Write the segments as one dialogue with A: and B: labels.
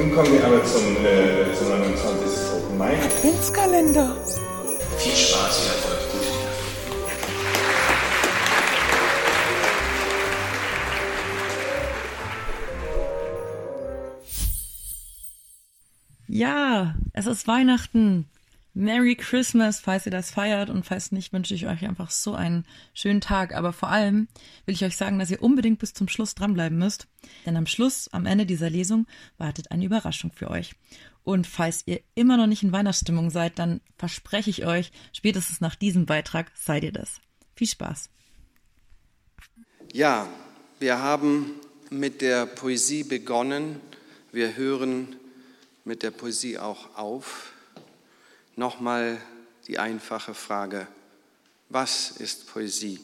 A: Nun kommen wir aber zum, äh, zum 29. Open Mai.
B: Adventskalender.
C: Viel Spaß, viel Erfolg.
D: Ja, es ist Weihnachten. Merry Christmas, falls ihr das feiert und falls nicht, wünsche ich euch einfach so einen schönen Tag. Aber vor allem will ich euch sagen, dass ihr unbedingt bis zum Schluss dranbleiben müsst, denn am Schluss, am Ende dieser Lesung, wartet eine Überraschung für euch. Und falls ihr immer noch nicht in Weihnachtsstimmung seid, dann verspreche ich euch, spätestens nach diesem Beitrag seid ihr das. Viel Spaß.
E: Ja, wir haben mit der Poesie begonnen. Wir hören mit der Poesie auch auf. Nochmal die einfache Frage, was ist Poesie?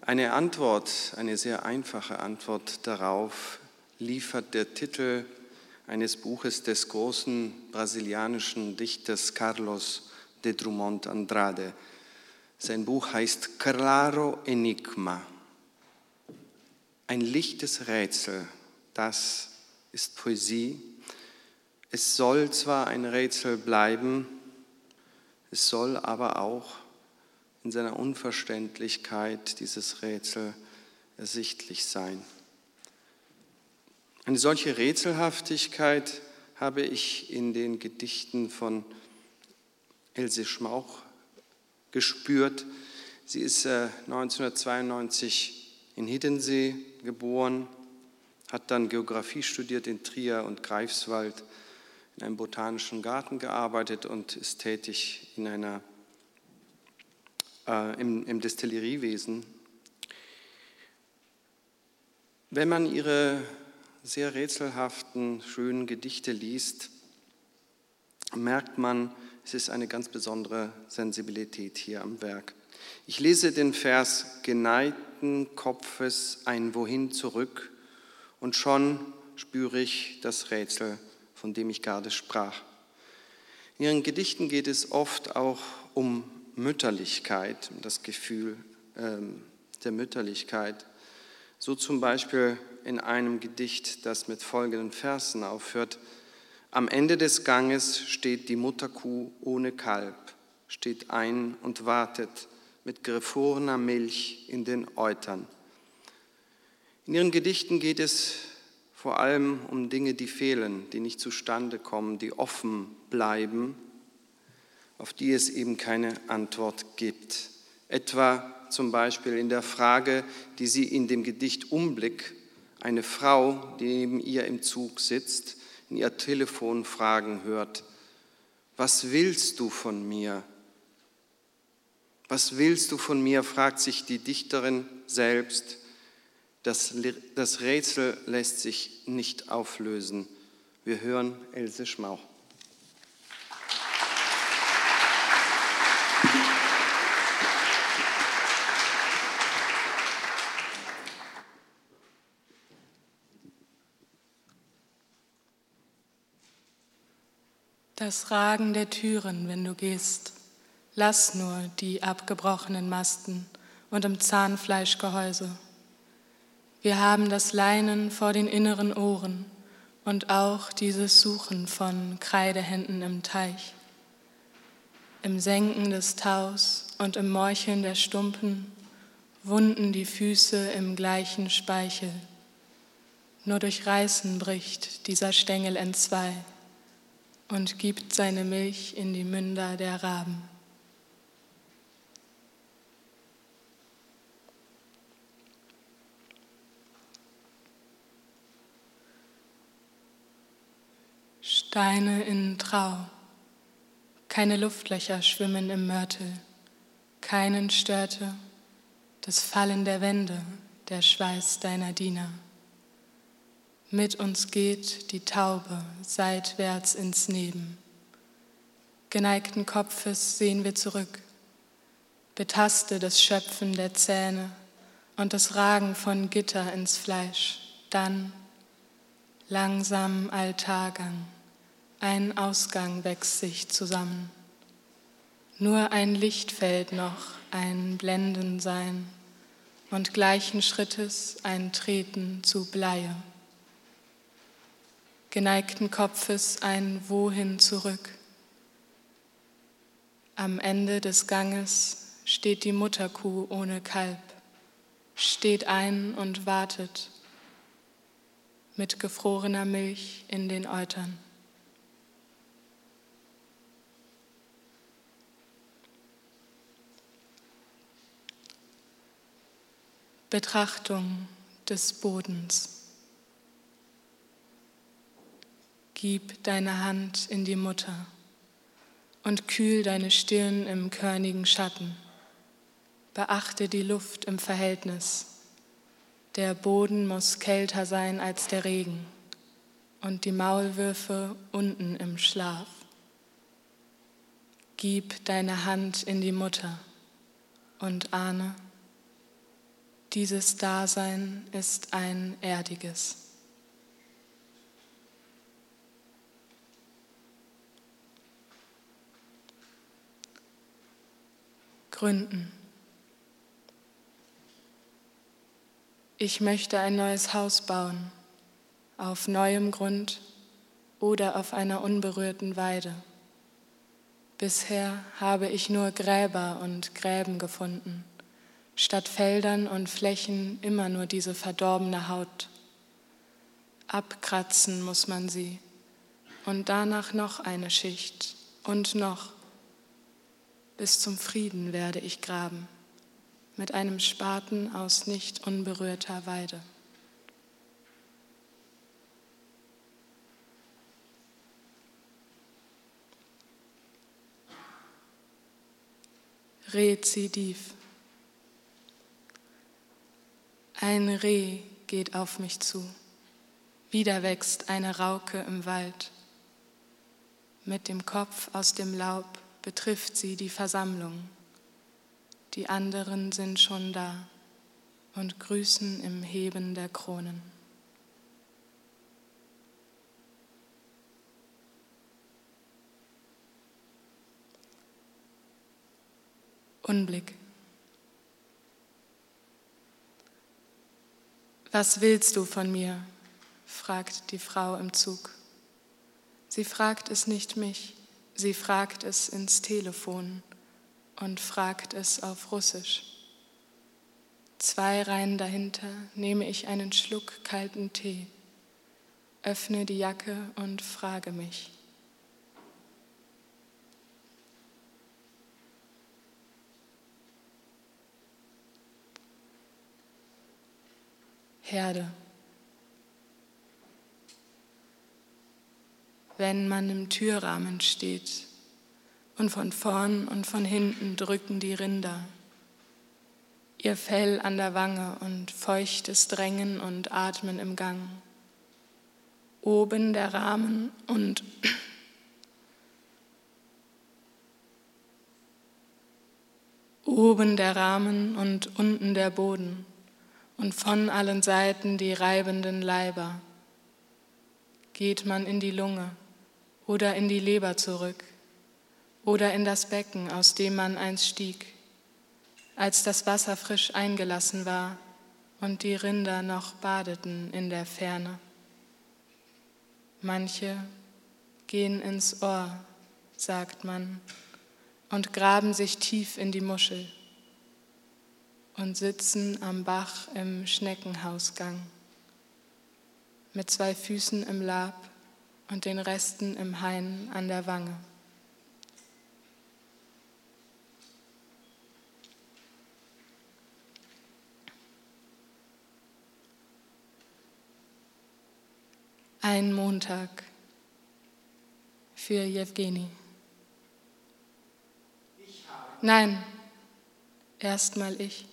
E: Eine Antwort, eine sehr einfache Antwort darauf liefert der Titel eines Buches des großen brasilianischen Dichters Carlos de Drummond Andrade. Sein Buch heißt Claro Enigma. Ein lichtes Rätsel, das ist Poesie. Es soll zwar ein Rätsel bleiben, es soll aber auch in seiner Unverständlichkeit dieses Rätsel ersichtlich sein. Eine solche Rätselhaftigkeit habe ich in den Gedichten von Else Schmauch gespürt. Sie ist 1992 in Hiddensee geboren, hat dann Geografie studiert in Trier und Greifswald, in einem botanischen Garten gearbeitet und ist tätig in einer, äh, im, im Destilleriewesen. Wenn man ihre sehr rätselhaften, schönen Gedichte liest, merkt man, es ist eine ganz besondere Sensibilität hier am Werk. Ich lese den Vers geneigten Kopfes ein Wohin zurück und schon spüre ich das Rätsel, von dem ich gerade sprach. In ihren Gedichten geht es oft auch um Mütterlichkeit, um das Gefühl ähm, der Mütterlichkeit. So zum Beispiel in einem Gedicht, das mit folgenden Versen aufhört. Am Ende des Ganges steht die Mutterkuh ohne Kalb, steht ein und wartet mit gefrorener Milch in den Eutern. In ihren Gedichten geht es vor allem um Dinge, die fehlen, die nicht zustande kommen, die offen bleiben, auf die es eben keine Antwort gibt. Etwa zum Beispiel in der Frage, die sie in dem Gedicht Umblick eine Frau, die neben ihr im Zug sitzt, in ihr Telefon fragen hört, was willst du von mir? Was willst du von mir? fragt sich die Dichterin selbst das, das Rätsel lässt sich nicht auflösen. Wir hören Else Schmauch.
F: Das Ragen der Türen, wenn du gehst, lass nur die abgebrochenen Masten und im Zahnfleischgehäuse. Wir haben das Leinen vor den inneren Ohren und auch dieses Suchen von Kreidehänden im Teich. Im Senken des Taus und im Morcheln der Stumpen wunden die Füße im gleichen Speichel. Nur durch Reißen bricht dieser Stängel entzwei und gibt seine Milch in die Münder der Raben. Steine in Trau, keine Luftlöcher schwimmen im Mörtel, keinen störte das Fallen der Wände, der Schweiß deiner Diener. Mit uns geht die Taube seitwärts ins Neben. Geneigten Kopfes sehen wir zurück, betaste das Schöpfen der Zähne und das Ragen von Gitter ins Fleisch, dann langsam Altargang ein Ausgang wächst sich zusammen. Nur ein Lichtfeld noch, ein Blendensein und gleichen Schrittes ein Treten zu Bleie. geneigten Kopfes ein Wohin zurück. Am Ende des Ganges steht die Mutterkuh ohne Kalb, steht ein und wartet mit gefrorener Milch in den Eutern. Betrachtung des Bodens. Gib deine Hand in die Mutter und kühl deine Stirn im körnigen Schatten. Beachte die Luft im Verhältnis. Der Boden muss kälter sein als der Regen und die Maulwürfe unten im Schlaf. Gib deine Hand in die Mutter und ahne, dieses Dasein ist ein erdiges. Gründen. Ich möchte ein neues Haus bauen, auf neuem Grund oder auf einer unberührten Weide. Bisher habe ich nur Gräber und Gräben gefunden, statt Feldern und Flächen immer nur diese verdorbene Haut. Abkratzen muss man sie und danach noch eine Schicht und noch bis zum Frieden werde ich graben, mit einem Spaten aus nicht unberührter Weide. Rezidiv. Ein Reh geht auf mich zu. Wieder wächst eine Rauke im Wald. Mit dem Kopf aus dem Laub betrifft sie die Versammlung. Die anderen sind schon da und grüßen im Heben der Kronen. Unblick. Was willst du von mir? fragt die Frau im Zug. Sie fragt es nicht mich, Sie fragt es ins Telefon und fragt es auf Russisch. Zwei Reihen dahinter nehme ich einen Schluck kalten Tee, öffne die Jacke und frage mich. Herde. wenn man im Türrahmen steht und von vorn und von hinten drücken die Rinder. Ihr Fell an der Wange und feuchtes Drängen und Atmen im Gang. Oben der Rahmen und oben der Rahmen und unten der Boden und von allen Seiten die reibenden Leiber. Geht man in die Lunge oder in die Leber zurück oder in das Becken, aus dem man einst stieg, als das Wasser frisch eingelassen war und die Rinder noch badeten in der Ferne. Manche gehen ins Ohr, sagt man, und graben sich tief in die Muschel und sitzen am Bach im Schneckenhausgang mit zwei Füßen im Lab und den Resten im Hain an der Wange. Ein Montag für Jewgeni. Nein, erstmal ich.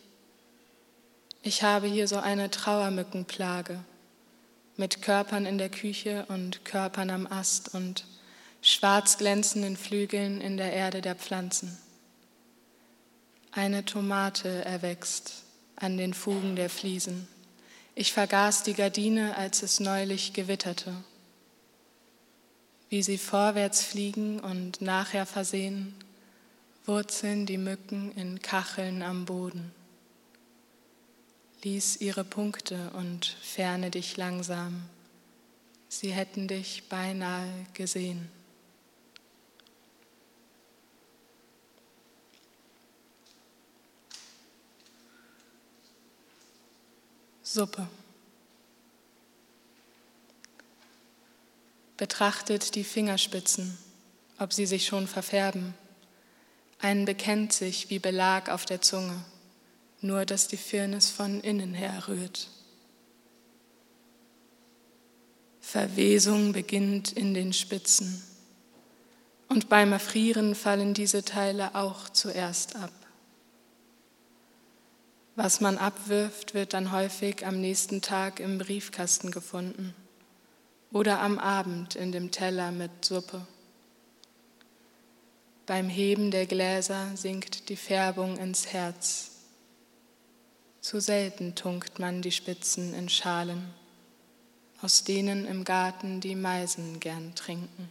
F: Ich habe hier so eine Trauermückenplage mit Körpern in der Küche und Körpern am Ast und schwarz glänzenden Flügeln in der Erde der Pflanzen. Eine Tomate erwächst an den Fugen der Fliesen. Ich vergaß die Gardine, als es neulich gewitterte. Wie sie vorwärts fliegen und nachher versehen, wurzeln die Mücken in Kacheln am Boden. Lies ihre Punkte und ferne dich langsam. sie hätten dich beinahe gesehen. Suppe. Betrachtet die Fingerspitzen, ob sie sich schon verfärben. Ein bekennt sich wie Belag auf der Zunge, nur dass die Firnis von innen her rührt. Verwesung beginnt in den Spitzen und beim Erfrieren fallen diese Teile auch zuerst ab. Was man abwirft, wird dann häufig am nächsten Tag im Briefkasten gefunden oder am Abend in dem Teller mit Suppe. Beim Heben der Gläser sinkt die Färbung ins Herz. Zu selten tunkt man die Spitzen in Schalen, aus denen im Garten die Meisen gern trinken.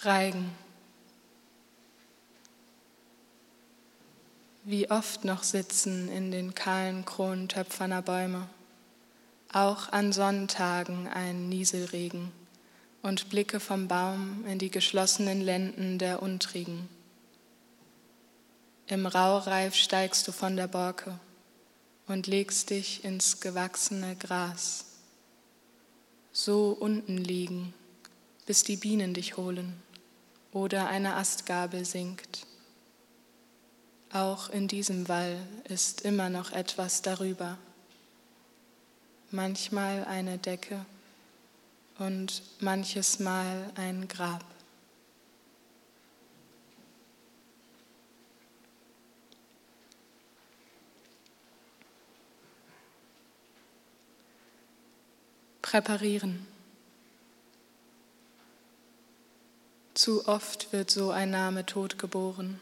F: Reigen. Wie oft noch sitzen in den kahlen Kronen töpferner Bäume, auch an Sonntagen ein Nieselregen und blicke vom Baum in die geschlossenen Lenden der Untrigen. Im Raureif steigst du von der Borke und legst dich ins gewachsene Gras. So unten liegen, bis die Bienen dich holen oder eine Astgabel sinkt. Auch in diesem Wall ist immer noch etwas darüber. Manchmal eine Decke und manches Mal ein Grab. Präparieren. Zu oft wird so ein Name totgeboren.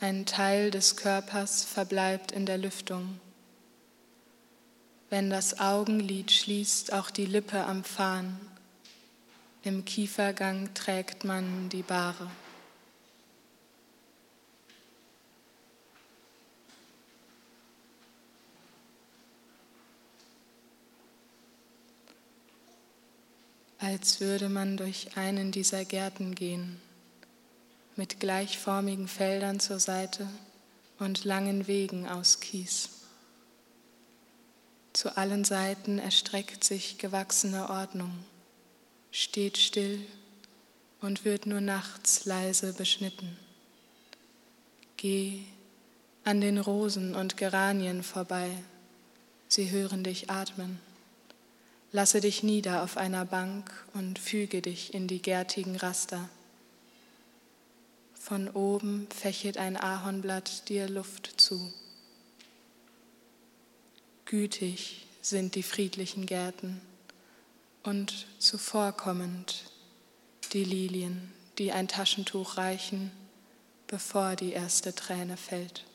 F: Ein Teil des Körpers verbleibt in der Lüftung. Wenn das Augenlid schließt, auch die Lippe am Fahn. Im Kiefergang trägt man die Bahre. als würde man durch einen dieser Gärten gehen, mit gleichformigen Feldern zur Seite und langen Wegen aus Kies. Zu allen Seiten erstreckt sich gewachsene Ordnung, steht still und wird nur nachts leise beschnitten. Geh an den Rosen und Geranien vorbei, sie hören dich atmen. Lasse dich nieder auf einer Bank und füge dich in die gärtigen Raster. Von oben fächelt ein Ahornblatt dir Luft zu. Gütig sind die friedlichen Gärten und zuvorkommend die Lilien, die ein Taschentuch reichen, bevor die erste Träne fällt.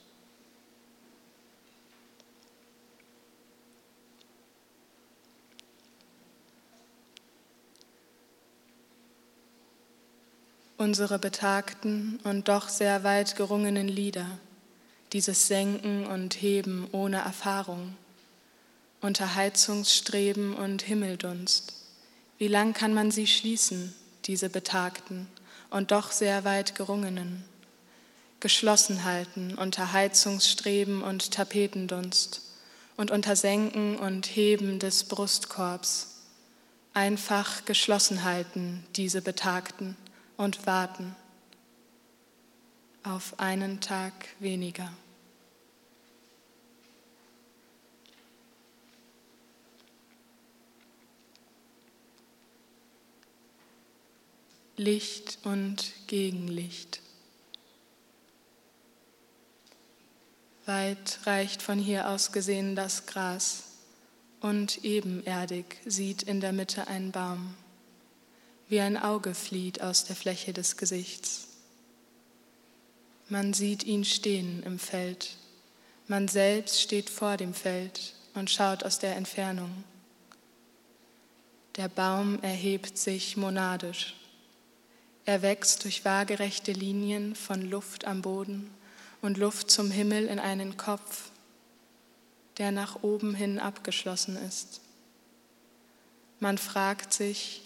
F: unsere betagten und doch sehr weit gerungenen Lieder, dieses Senken und Heben ohne Erfahrung, Unterheizungsstreben und Himmeldunst. Wie lang kann man sie schließen, diese betagten und doch sehr weit gerungenen? Geschlossen halten unter Heizungsstreben und Tapetendunst und unter Senken und Heben des Brustkorbs. Einfach geschlossen halten, diese Betagten und warten auf einen Tag weniger. Licht und Gegenlicht. Weit reicht von hier aus gesehen das Gras und ebenerdig sieht in der Mitte ein Baum wie ein Auge flieht aus der Fläche des Gesichts. Man sieht ihn stehen im Feld. Man selbst steht vor dem Feld und schaut aus der Er wächst durch waagerechte Linien von Luft am Boden und Luft zum Himmel in einen Kopf, der nach oben hin abgeschlossen ist. Man fragt sich,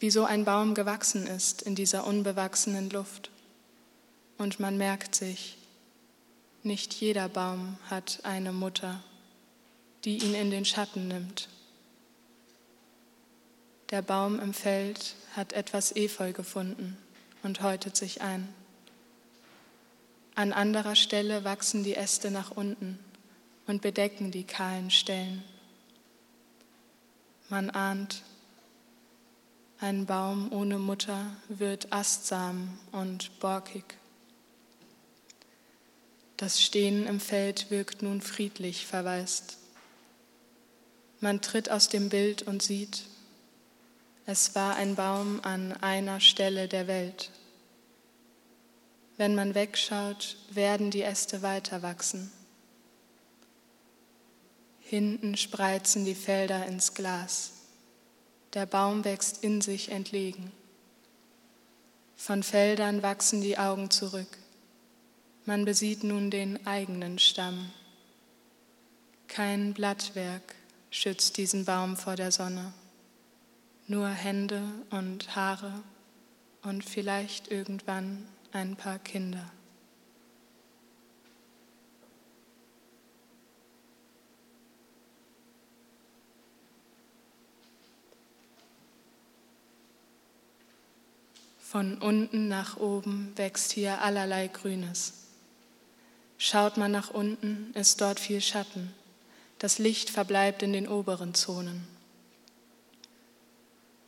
F: wieso ein Baum gewachsen ist in dieser unbewachsenen Luft. Und man merkt sich, nicht jeder Baum hat eine Mutter, die ihn in den Schatten nimmt. Der Baum im Feld hat etwas Efeu gefunden und häutet sich ein. An anderer Stelle wachsen die Äste nach unten und bedecken die kahlen Stellen. Man ahnt, ein Baum ohne Mutter wird astsam und borkig. Das Stehen im Feld wirkt nun friedlich verwaist. Man tritt aus dem Bild und sieht, es war ein Baum an einer Stelle der Welt. Wenn man wegschaut, werden die Äste weiter wachsen. Hinten spreizen die Felder ins Glas. Der Baum wächst in sich entlegen. Von Feldern wachsen die Augen zurück. Man besieht nun den eigenen Stamm. Kein Blattwerk schützt diesen Baum vor der Sonne. Nur Hände und Haare und vielleicht irgendwann ein paar Kinder. Von unten nach oben wächst hier allerlei Grünes. Schaut man nach unten, ist dort viel Schatten. Das Licht verbleibt in den oberen Zonen.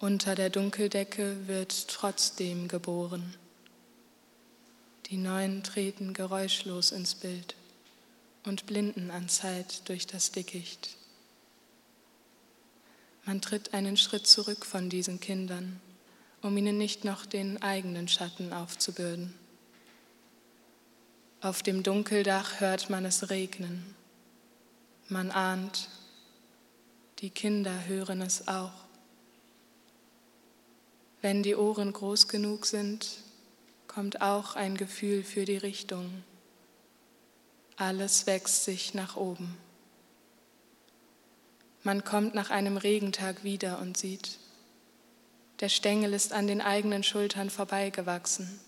F: Unter der Dunkeldecke wird trotzdem geboren. Die Neuen treten geräuschlos ins Bild und blinden an Zeit durch das Dickicht. Man tritt einen Schritt zurück von diesen Kindern um ihnen nicht noch den eigenen Schatten aufzubürden. Auf dem Dunkeldach hört man es regnen. Man ahnt, die Kinder hören es auch. Wenn die Ohren groß genug sind, kommt auch ein Gefühl für die Richtung. Alles wächst sich nach oben. Man kommt nach einem Regentag wieder und sieht, der Stängel ist an den eigenen Schultern vorbeigewachsen.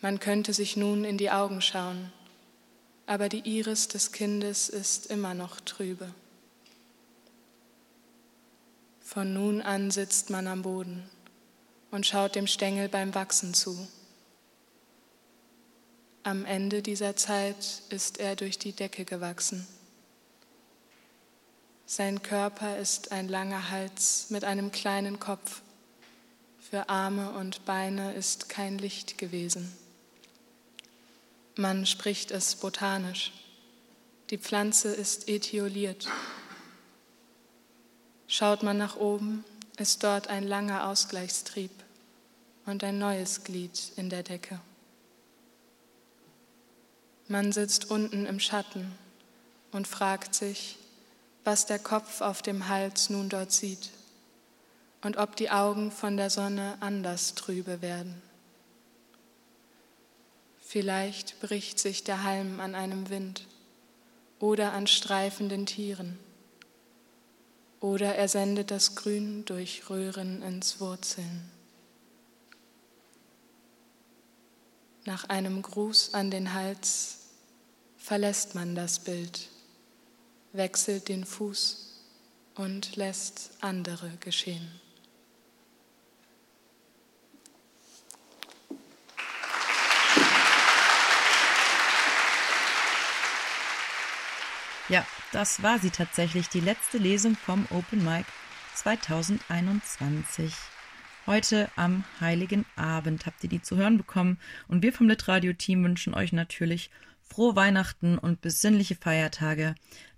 F: Man könnte sich nun in die Augen schauen, aber die Iris des Kindes ist immer noch trübe. Von nun an sitzt man am Boden und schaut dem Stängel beim Wachsen zu. Am Ende dieser Zeit ist er durch die Decke gewachsen. Sein Körper ist ein langer Hals mit einem kleinen Kopf. Für Arme und Beine ist kein Licht gewesen. Man spricht es botanisch. Die Pflanze ist etioliert. Schaut man nach oben, ist dort ein langer Ausgleichstrieb und ein neues Glied in der Decke. Man sitzt unten im Schatten und fragt sich, was der Kopf auf dem Hals nun dort sieht und ob die Augen von der Sonne anders trübe werden. Vielleicht bricht sich der Halm an einem Wind oder an streifenden Tieren oder er sendet das Grün durch Röhren ins Wurzeln. Nach einem Gruß an den Hals verlässt man das Bild wechselt den Fuß und lässt andere geschehen.
D: Ja, das war sie tatsächlich, die letzte Lesung vom Open Mic 2021. Heute am Heiligen Abend habt ihr die zu hören bekommen und wir vom Litradio-Team wünschen euch natürlich frohe Weihnachten und besinnliche Feiertage.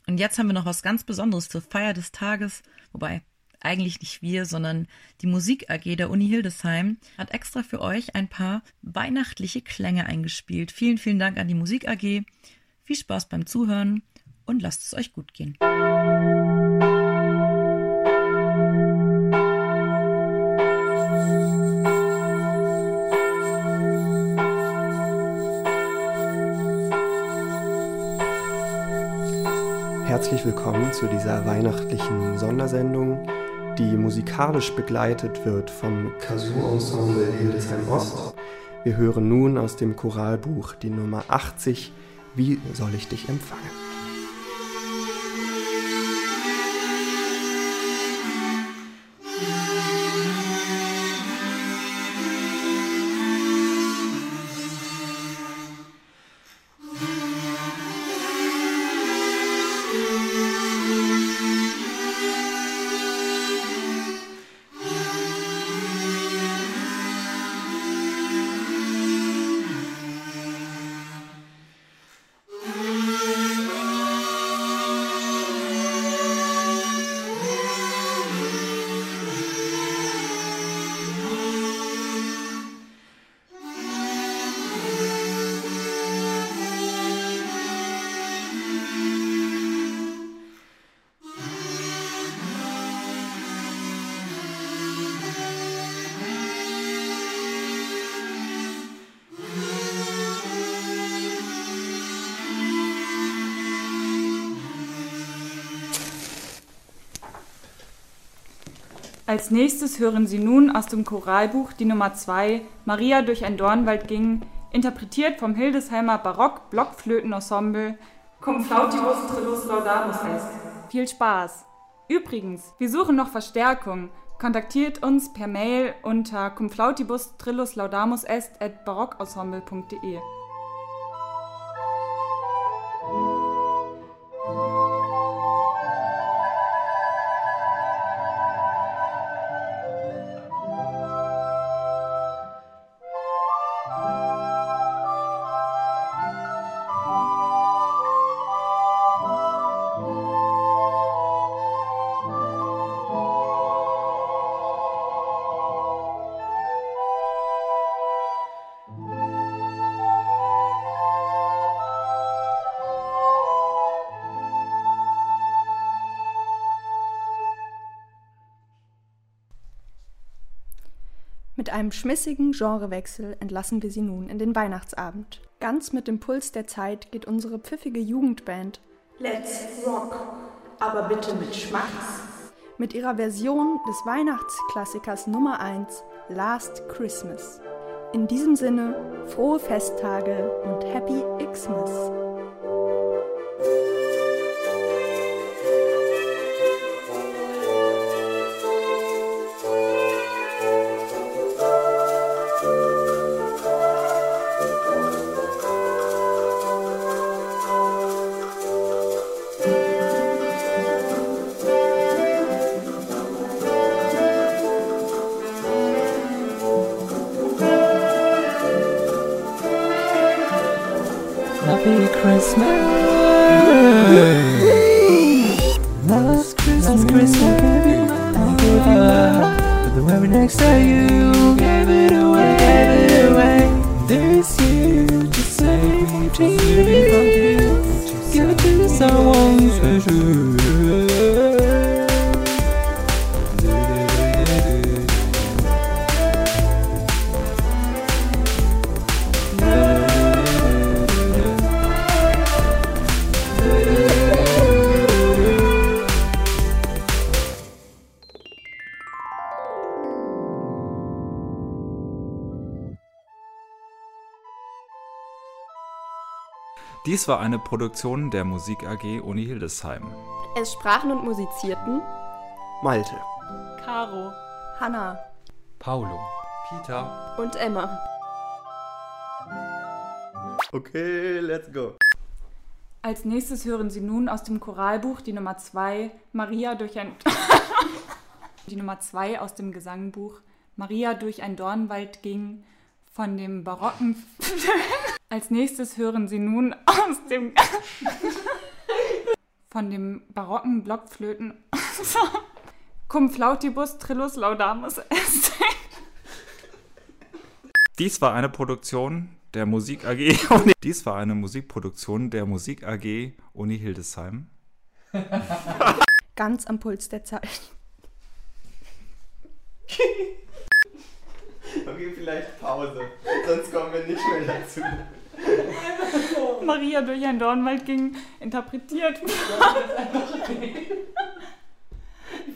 D: Und jetzt haben wir noch was ganz Besonderes zur Feier des Tages, wobei eigentlich nicht wir, sondern die Musik AG der Uni Hildesheim hat extra für euch ein paar weihnachtliche Klänge eingespielt. Vielen, vielen Dank an die Musik AG. Viel Spaß beim Zuhören und lasst es euch gut gehen.
B: Herzlich willkommen zu dieser weihnachtlichen Sondersendung, die musikalisch begleitet wird vom Kazoo Ensemble Hildesheim Ost. Wir hören nun aus dem Choralbuch die Nummer 80, Wie soll ich dich empfangen?
G: Als nächstes hören Sie nun aus dem Choralbuch die Nummer 2, Maria durch ein Dornwald ging, interpretiert vom Hildesheimer Barock-Blockflötenensemble Cum flautibus trillus laudamus est. Viel Spaß! Übrigens, wir suchen noch Verstärkung. Kontaktiert uns per Mail unter cumflautibus trillus laudamus est at barockensemble.de.
H: Mit einem schmissigen Genrewechsel entlassen wir Sie nun in den Weihnachtsabend. Ganz mit dem Puls der Zeit geht unsere pfiffige Jugendband
I: Let's Rock, aber bitte mit Schmacks.
H: mit ihrer Version des Weihnachtsklassikers Nummer 1 Last Christmas. In diesem Sinne, frohe Festtage und Happy Xmas.
J: Christmas. Last Christmas, Christmas gave you I gave you love. But the very next day you gave it away, gave it away. This year, just say to give it to someone special.
K: Dies war eine Produktion der Musik AG Uni Hildesheim.
L: Es sprachen und musizierten
B: Malte.
G: Caro,
H: Hannah,
K: Paulo, Peter
L: und Emma.
B: Okay, let's go.
G: Als nächstes hören Sie nun aus dem Choralbuch die Nummer 2, Maria durch ein. die Nummer 2 aus dem Gesangbuch, Maria durch ein Dornwald ging, von dem barocken. Als nächstes hören Sie nun aus dem. von dem barocken Blockflöten. Cum flautibus trillus laudamus est.
K: Dies war eine Produktion der Musik AG Uni. Dies war eine Musikproduktion der Musik AG Uni Hildesheim.
H: ganz am Puls der Zeit.
B: Okay, vielleicht Pause, sonst kommen wir nicht mehr dazu.
G: Maria durch einen Dornwald ging, interpretiert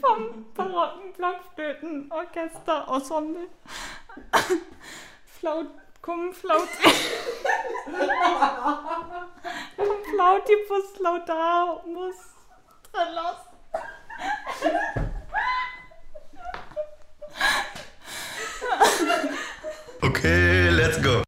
G: vom barocken Blockflöten-Orchester-Ensemble. Flaut, cum flaut, cum flautibus laudamus trelos.
M: Okay, let's go.